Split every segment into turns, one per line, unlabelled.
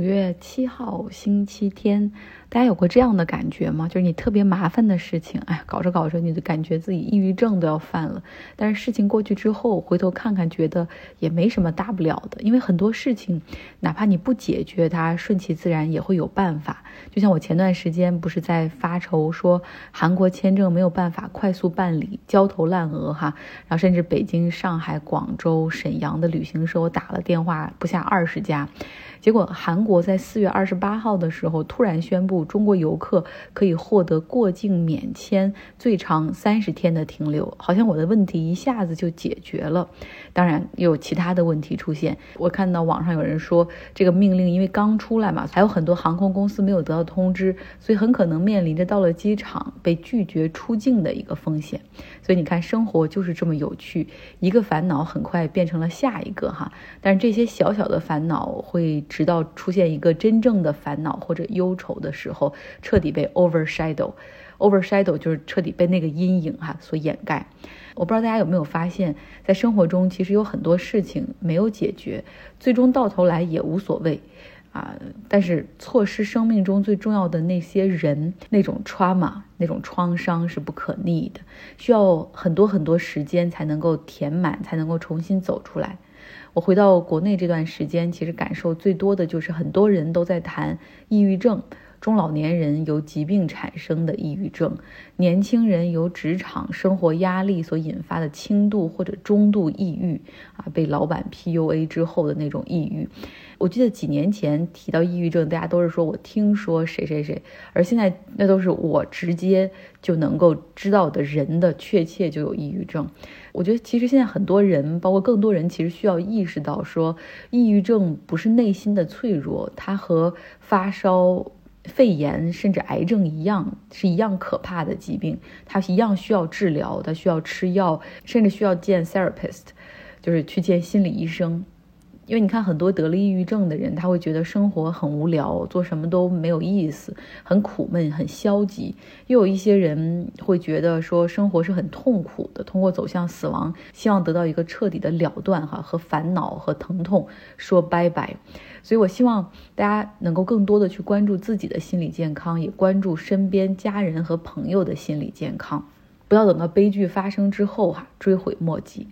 五月七号星期天，大家有过这样的感觉吗？就是你特别麻烦的事情，哎，搞着搞着你就感觉自己抑郁症都要犯了。但是事情过去之后，回头看看，觉得也没什么大不了的。因为很多事情，哪怕你不解决它，顺其自然也会有办法。就像我前段时间不是在发愁说韩国签证没有办法快速办理，焦头烂额哈。然后甚至北京、上海、广州、沈阳的旅行社，我打了电话不下二十家。结果，韩国在四月二十八号的时候突然宣布，中国游客可以获得过境免签，最长三十天的停留。好像我的问题一下子就解决了。当然，有其他的问题出现。我看到网上有人说，这个命令因为刚出来嘛，还有很多航空公司没有得到通知，所以很可能面临着到了机场被拒绝出境的一个风险。所以你看，生活就是这么有趣，一个烦恼很快变成了下一个哈。但是这些小小的烦恼会。直到出现一个真正的烦恼或者忧愁的时候，彻底被 overshadow，overshadow 就是彻底被那个阴影哈所掩盖。我不知道大家有没有发现，在生活中其实有很多事情没有解决，最终到头来也无所谓啊。但是错失生命中最重要的那些人，那种 trauma，那种创伤是不可逆的，需要很多很多时间才能够填满，才能够重新走出来。我回到国内这段时间，其实感受最多的就是很多人都在谈抑郁症，中老年人由疾病产生的抑郁症，年轻人由职场生活压力所引发的轻度或者中度抑郁，啊，被老板 PUA 之后的那种抑郁。我记得几年前提到抑郁症，大家都是说我听说谁谁谁，而现在那都是我直接就能够知道的人的确切就有抑郁症。我觉得其实现在很多人，包括更多人，其实需要意识到说，抑郁症不是内心的脆弱，它和发烧、肺炎甚至癌症一样，是一样可怕的疾病，它一样需要治疗，它需要吃药，甚至需要见 therapist，就是去见心理医生。因为你看，很多得了抑郁症的人，他会觉得生活很无聊，做什么都没有意思，很苦闷，很消极。又有一些人会觉得说，生活是很痛苦的，通过走向死亡，希望得到一个彻底的了断，哈，和烦恼和疼痛说拜拜。所以我希望大家能够更多的去关注自己的心理健康，也关注身边家人和朋友的心理健康，不要等到悲剧发生之后，哈，追悔莫及。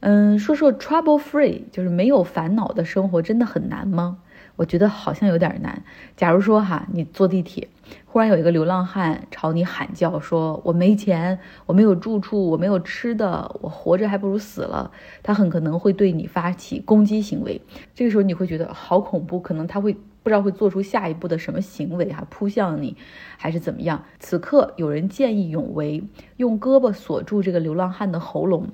嗯，说说 trouble free，就是没有烦恼的生活真的很难吗？我觉得好像有点难。假如说哈，你坐地铁，忽然有一个流浪汉朝你喊叫，说我没钱，我没有住处，我没有吃的，我活着还不如死了。他很可能会对你发起攻击行为。这个时候你会觉得好恐怖，可能他会不知道会做出下一步的什么行为哈，扑向你还是怎么样。此刻有人见义勇为，用胳膊锁住这个流浪汉的喉咙。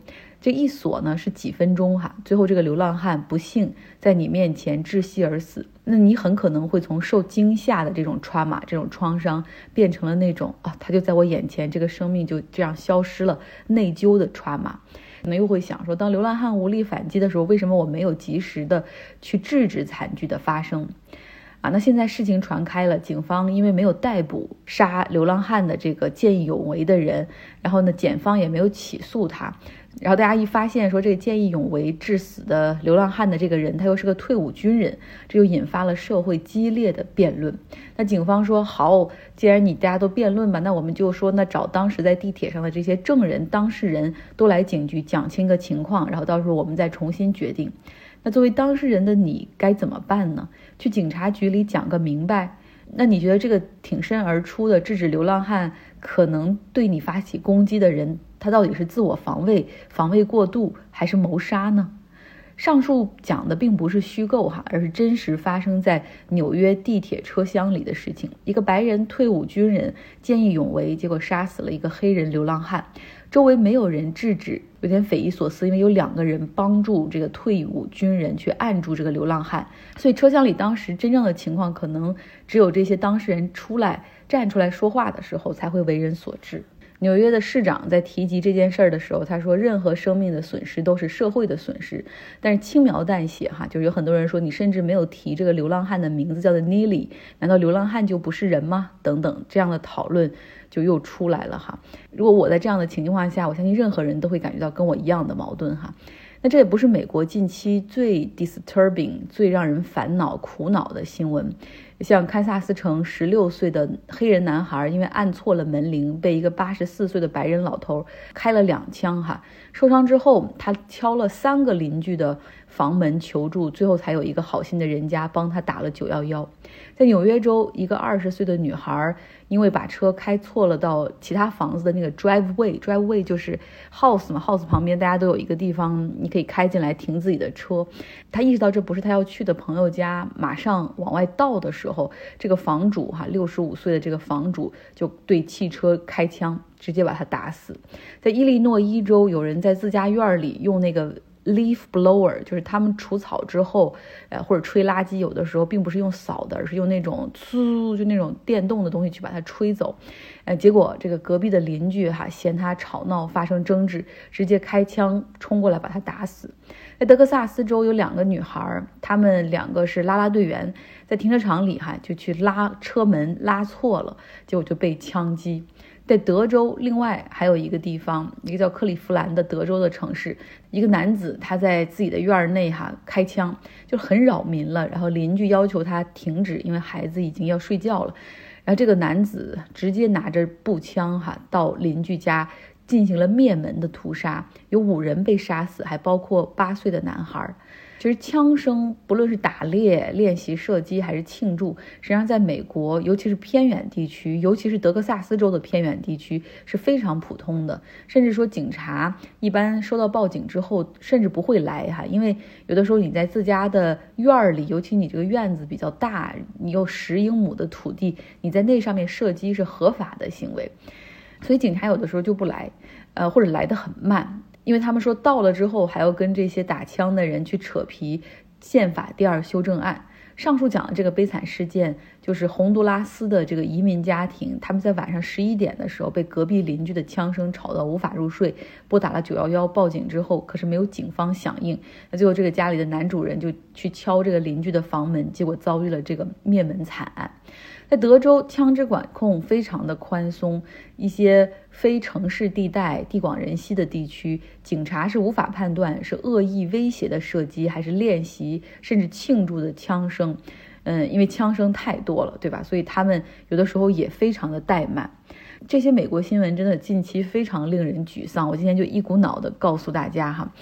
这一锁呢是几分钟哈，最后这个流浪汉不幸在你面前窒息而死，那你很可能会从受惊吓的这种 trauma 这种创伤，变成了那种啊，他就在我眼前，这个生命就这样消失了，内疚的 trauma，可能又会想说，当流浪汉无力反击的时候，为什么我没有及时的去制止惨剧的发生？那现在事情传开了，警方因为没有逮捕杀流浪汉的这个见义勇为的人，然后呢，检方也没有起诉他。然后大家一发现说这个见义勇为致死的流浪汉的这个人，他又是个退伍军人，这就引发了社会激烈的辩论。那警方说好，既然你大家都辩论吧，那我们就说那找当时在地铁上的这些证人、当事人都来警局讲清个情况，然后到时候我们再重新决定。那作为当事人的你该怎么办呢？去警察局里讲个明白。那你觉得这个挺身而出的制止流浪汉可能对你发起攻击的人？他到底是自我防卫、防卫过度，还是谋杀呢？上述讲的并不是虚构哈，而是真实发生在纽约地铁车厢里的事情。一个白人退伍军人见义勇为，结果杀死了一个黑人流浪汉，周围没有人制止，有点匪夷所思。因为有两个人帮助这个退伍军人去按住这个流浪汉，所以车厢里当时真正的情况，可能只有这些当事人出来站出来说话的时候，才会为人所知。纽约的市长在提及这件事儿的时候，他说：“任何生命的损失都是社会的损失。”但是轻描淡写，哈，就是有很多人说你甚至没有提这个流浪汉的名字，叫做 Nili，难道流浪汉就不是人吗？等等这样的讨论就又出来了，哈。如果我在这样的情况下，我相信任何人都会感觉到跟我一样的矛盾，哈。那这也不是美国近期最 disturbing、最让人烦恼、苦恼的新闻。像堪萨斯城十六岁的黑人男孩，因为按错了门铃，被一个八十四岁的白人老头开了两枪，哈，受伤之后，他敲了三个邻居的房门求助，最后才有一个好心的人家帮他打了九幺幺。在纽约州，一个二十岁的女孩。因为把车开错了，到其他房子的那个 driveway，driveway 就是 house 嘛，house 旁边大家都有一个地方，你可以开进来停自己的车。他意识到这不是他要去的朋友家，马上往外倒的时候，时候这个房主哈，六十五岁的这个房主就对汽车开枪，直接把他打死。在伊利诺伊州，有人在自家院里用那个。Leaf blower 就是他们除草之后，呃，或者吹垃圾，有的时候并不是用扫的，而是用那种滋，就那种电动的东西去把它吹走。呃，结果这个隔壁的邻居哈嫌他吵闹，发生争执，直接开枪冲过来把他打死。在德克萨斯州有两个女孩，她们两个是拉拉队员，在停车场里哈就去拉车门拉错了，结果就被枪击。在德州，另外还有一个地方，一个叫克利夫兰的德州的城市，一个男子他在自己的院内哈开枪，就很扰民了。然后邻居要求他停止，因为孩子已经要睡觉了。然后这个男子直接拿着步枪哈到邻居家进行了灭门的屠杀，有五人被杀死，还包括八岁的男孩。其实枪声，不论是打猎、练习射击还是庆祝，实际上在美国，尤其是偏远地区，尤其是德克萨斯州的偏远地区是非常普通的。甚至说，警察一般收到报警之后，甚至不会来哈，因为有的时候你在自家的院儿里，尤其你这个院子比较大，你有十英亩的土地，你在那上面射击是合法的行为，所以警察有的时候就不来，呃，或者来得很慢。因为他们说到了之后还要跟这些打枪的人去扯皮，宪法第二修正案。上述讲的这个悲惨事件，就是洪都拉斯的这个移民家庭，他们在晚上十一点的时候被隔壁邻居的枪声吵到无法入睡，拨打了九幺幺报警之后，可是没有警方响应。那最后这个家里的男主人就去敲这个邻居的房门，结果遭遇了这个灭门惨案。在德州，枪支管控非常的宽松，一些非城市地带、地广人稀的地区，警察是无法判断是恶意威胁的射击，还是练习甚至庆祝的枪声。嗯，因为枪声太多了，对吧？所以他们有的时候也非常的怠慢。这些美国新闻真的近期非常令人沮丧。我今天就一股脑的告诉大家哈，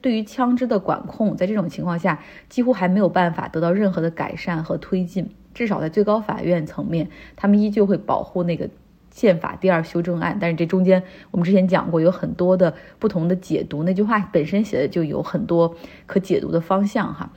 对于枪支的管控，在这种情况下，几乎还没有办法得到任何的改善和推进。至少在最高法院层面，他们依旧会保护那个宪法第二修正案。但是这中间，我们之前讲过，有很多的不同的解读。那句话本身写的就有很多可解读的方向哈。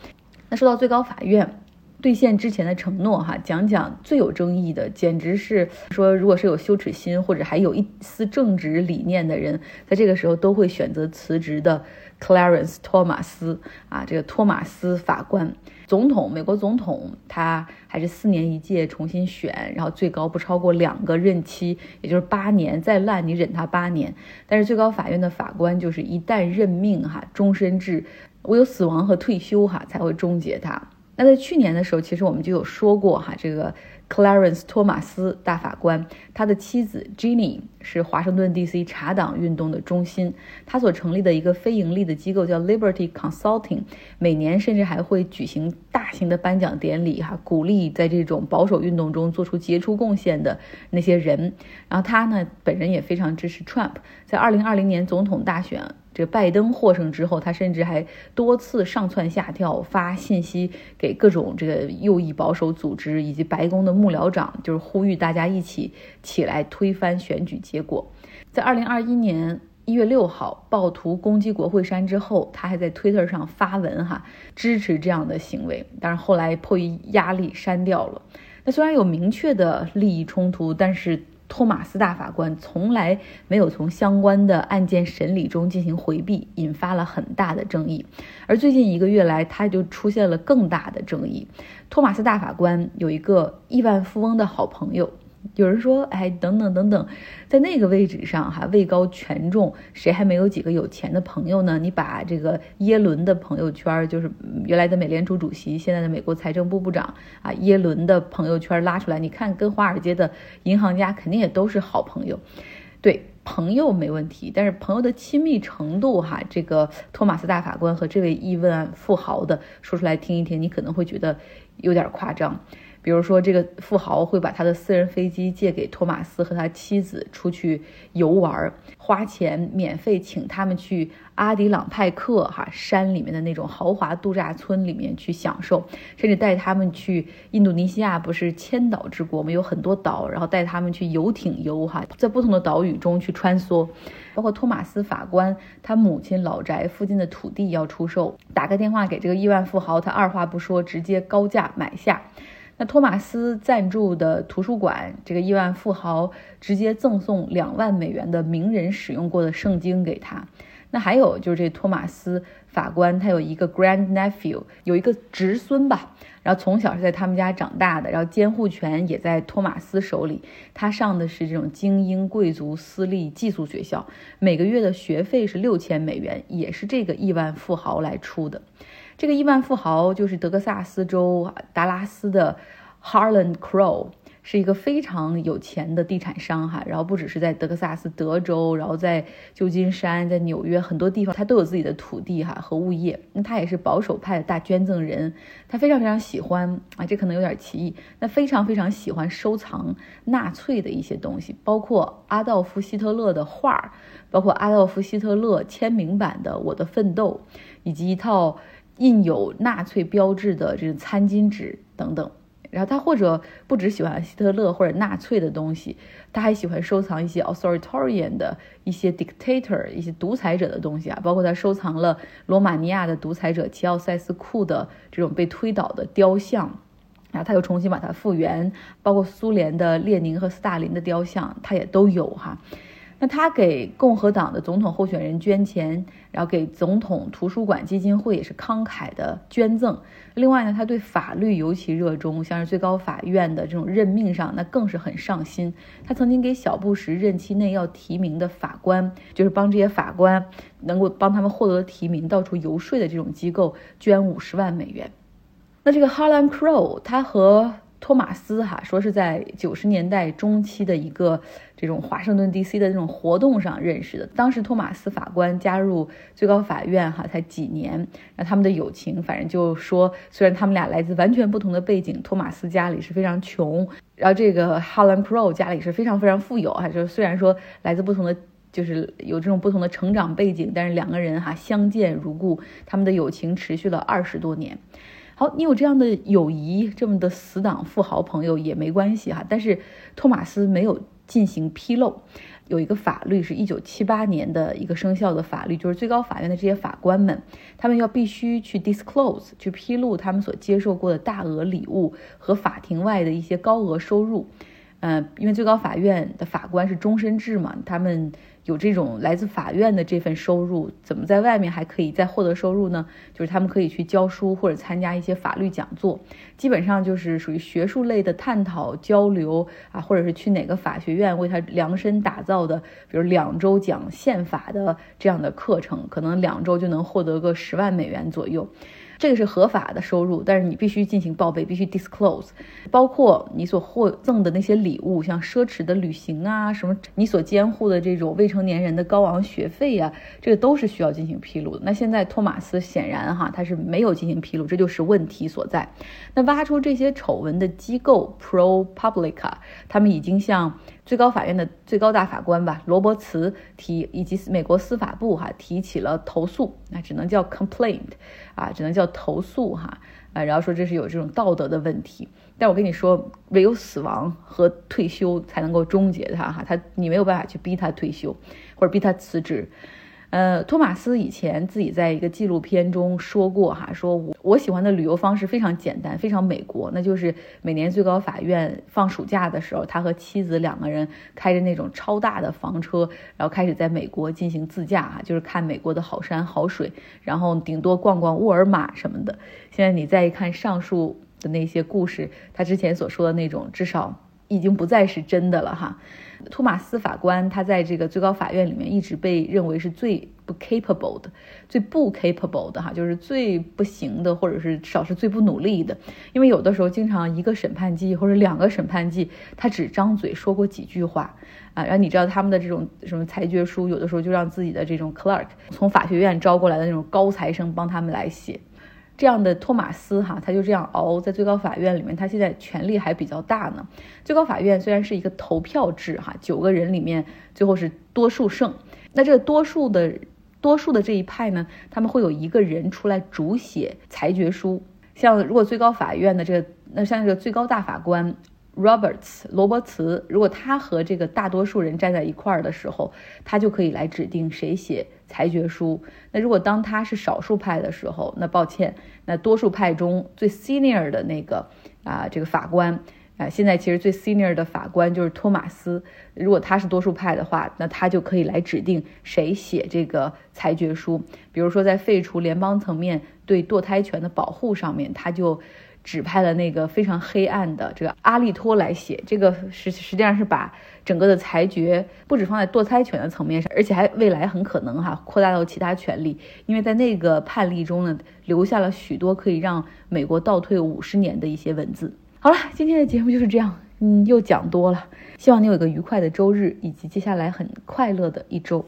那说到最高法院兑现之前的承诺哈，讲讲最有争议的，简直是说，如果是有羞耻心或者还有一丝正直理念的人，在这个时候都会选择辞职的 Clarence 托马斯啊，这个托马斯法官。总统，美国总统，他还是四年一届重新选，然后最高不超过两个任期，也就是八年，再烂你忍他八年。但是最高法院的法官就是一旦任命哈，终身制，唯有死亡和退休哈才会终结他。那在去年的时候，其实我们就有说过哈，这个。Clarence 托马斯大法官，他的妻子 Ginny 是华盛顿 D.C. 茶党运动的中心。他所成立的一个非盈利的机构叫 Liberty Consulting，每年甚至还会举行大型的颁奖典礼，哈，鼓励在这种保守运动中做出杰出贡献的那些人。然后他呢，本人也非常支持 Trump，在2020年总统大选。这拜登获胜之后，他甚至还多次上蹿下跳，发信息给各种这个右翼保守组织以及白宫的幕僚长，就是呼吁大家一起起来推翻选举结果。在二零二一年一月六号，暴徒攻击国会山之后，他还在推特上发文哈支持这样的行为，但是后来迫于压力删掉了。那虽然有明确的利益冲突，但是。托马斯大法官从来没有从相关的案件审理中进行回避，引发了很大的争议。而最近一个月来，他就出现了更大的争议。托马斯大法官有一个亿万富翁的好朋友。有人说，哎，等等等等，在那个位置上哈，位高权重，谁还没有几个有钱的朋友呢？你把这个耶伦的朋友圈，就是原来的美联储主席，现在的美国财政部部长啊，耶伦的朋友圈拉出来，你看，跟华尔街的银行家肯定也都是好朋友。对，朋友没问题，但是朋友的亲密程度哈，这个托马斯大法官和这位亿万富豪的说出来听一听，你可能会觉得有点夸张。比如说，这个富豪会把他的私人飞机借给托马斯和他妻子出去游玩，花钱免费请他们去阿迪朗派克哈山里面的那种豪华度假村里面去享受，甚至带他们去印度尼西亚，不是千岛之国，吗有很多岛，然后带他们去游艇游哈，在不同的岛屿中去穿梭。包括托马斯法官他母亲老宅附近的土地要出售，打个电话给这个亿万富豪，他二话不说直接高价买下。那托马斯赞助的图书馆，这个亿万富豪直接赠送两万美元的名人使用过的圣经给他。那还有就是这托马斯法官，他有一个 grand nephew，有一个侄孙吧，然后从小是在他们家长大的，然后监护权也在托马斯手里。他上的是这种精英贵族私立寄宿学校，每个月的学费是六千美元，也是这个亿万富豪来出的。这个亿万富豪就是德克萨斯州达拉斯的 Harlan Crow，是一个非常有钱的地产商哈。然后不只是在德克萨斯、德州，然后在旧金山、在纽约很多地方，他都有自己的土地哈和物业。那他也是保守派的大捐赠人，他非常非常喜欢啊，这可能有点歧义。那非常非常喜欢收藏纳粹的一些东西，包括阿道夫·希特勒的画，包括阿道夫·希特勒签名版的《我的奋斗》，以及一套。印有纳粹标志的这种餐巾纸等等，然后他或者不只喜欢希特勒或者纳粹的东西，他还喜欢收藏一些 authoritarian 的一些 dictator 一些独裁者的东西啊，包括他收藏了罗马尼亚的独裁者齐奥塞斯库的这种被推倒的雕像，然后他又重新把它复原，包括苏联的列宁和斯大林的雕像，他也都有哈。那他给共和党的总统候选人捐钱，然后给总统图书馆基金会也是慷慨的捐赠。另外呢，他对法律尤其热衷，像是最高法院的这种任命上，那更是很上心。他曾经给小布什任期内要提名的法官，就是帮这些法官能够帮他们获得提名，到处游说的这种机构捐五十万美元。那这个 Harlan Crow，他和托马斯哈说是在九十年代中期的一个这种华盛顿 D.C. 的这种活动上认识的。当时托马斯法官加入最高法院哈才几年，那他们的友情反正就说，虽然他们俩来自完全不同的背景，托马斯家里是非常穷，然后这个 Harlan Crow 家里是非常非常富有哈，就虽然说来自不同的，就是有这种不同的成长背景，但是两个人哈相见如故，他们的友情持续了二十多年。好，你有这样的友谊，这么的死党富豪朋友也没关系哈。但是托马斯没有进行披露。有一个法律是一九七八年的一个生效的法律，就是最高法院的这些法官们，他们要必须去 disclose，去披露他们所接受过的大额礼物和法庭外的一些高额收入。嗯，因为最高法院的法官是终身制嘛，他们。有这种来自法院的这份收入，怎么在外面还可以再获得收入呢？就是他们可以去教书或者参加一些法律讲座，基本上就是属于学术类的探讨交流啊，或者是去哪个法学院为他量身打造的，比如两周讲宪法的这样的课程，可能两周就能获得个十万美元左右。这个是合法的收入，但是你必须进行报备，必须 disclose，包括你所获赠的那些礼物，像奢侈的旅行啊，什么你所监护的这种未成年人的高昂学费呀，这个都是需要进行披露的。那现在托马斯显然哈，他是没有进行披露，这就是问题所在。那挖出这些丑闻的机构 ProPublica，他们已经向。最高法院的最高大法官吧，罗伯茨提以及美国司法部哈提起了投诉，那只能叫 complaint，啊，只能叫投诉哈，啊，然后说这是有这种道德的问题。但我跟你说，唯有死亡和退休才能够终结他哈，他你没有办法去逼他退休，或者逼他辞职。呃，托马斯以前自己在一个纪录片中说过，哈，说我我喜欢的旅游方式非常简单，非常美国，那就是每年最高法院放暑假的时候，他和妻子两个人开着那种超大的房车，然后开始在美国进行自驾，哈，就是看美国的好山好水，然后顶多逛逛沃尔玛什么的。现在你再一看上述的那些故事，他之前所说的那种，至少已经不再是真的了，哈。托马斯法官他在这个最高法院里面一直被认为是最不 capable 的，最不 capable 的哈，就是最不行的，或者是至少是最不努力的。因为有的时候，经常一个审判季或者两个审判季，他只张嘴说过几句话啊。然后你知道他们的这种什么裁决书，有的时候就让自己的这种 clerk 从法学院招过来的那种高材生帮他们来写。这样的托马斯哈，他就这样熬在最高法院里面，他现在权力还比较大呢。最高法院虽然是一个投票制哈，九个人里面最后是多数胜，那这个多数的多数的这一派呢，他们会有一个人出来主写裁决书。像如果最高法院的这个，那像这个最高大法官。Roberts 罗伯茨，如果他和这个大多数人站在一块儿的时候，他就可以来指定谁写裁决书。那如果当他是少数派的时候，那抱歉，那多数派中最 senior 的那个啊这个法官啊，现在其实最 senior 的法官就是托马斯。如果他是多数派的话，那他就可以来指定谁写这个裁决书。比如说在废除联邦层面对堕胎权的保护上面，他就。指派了那个非常黑暗的这个阿利托来写，这个实实际上是把整个的裁决不止放在堕胎权的层面上，而且还未来很可能哈扩大到其他权利，因为在那个判例中呢，留下了许多可以让美国倒退五十年的一些文字。好了，今天的节目就是这样，嗯，又讲多了，希望你有一个愉快的周日，以及接下来很快乐的一周。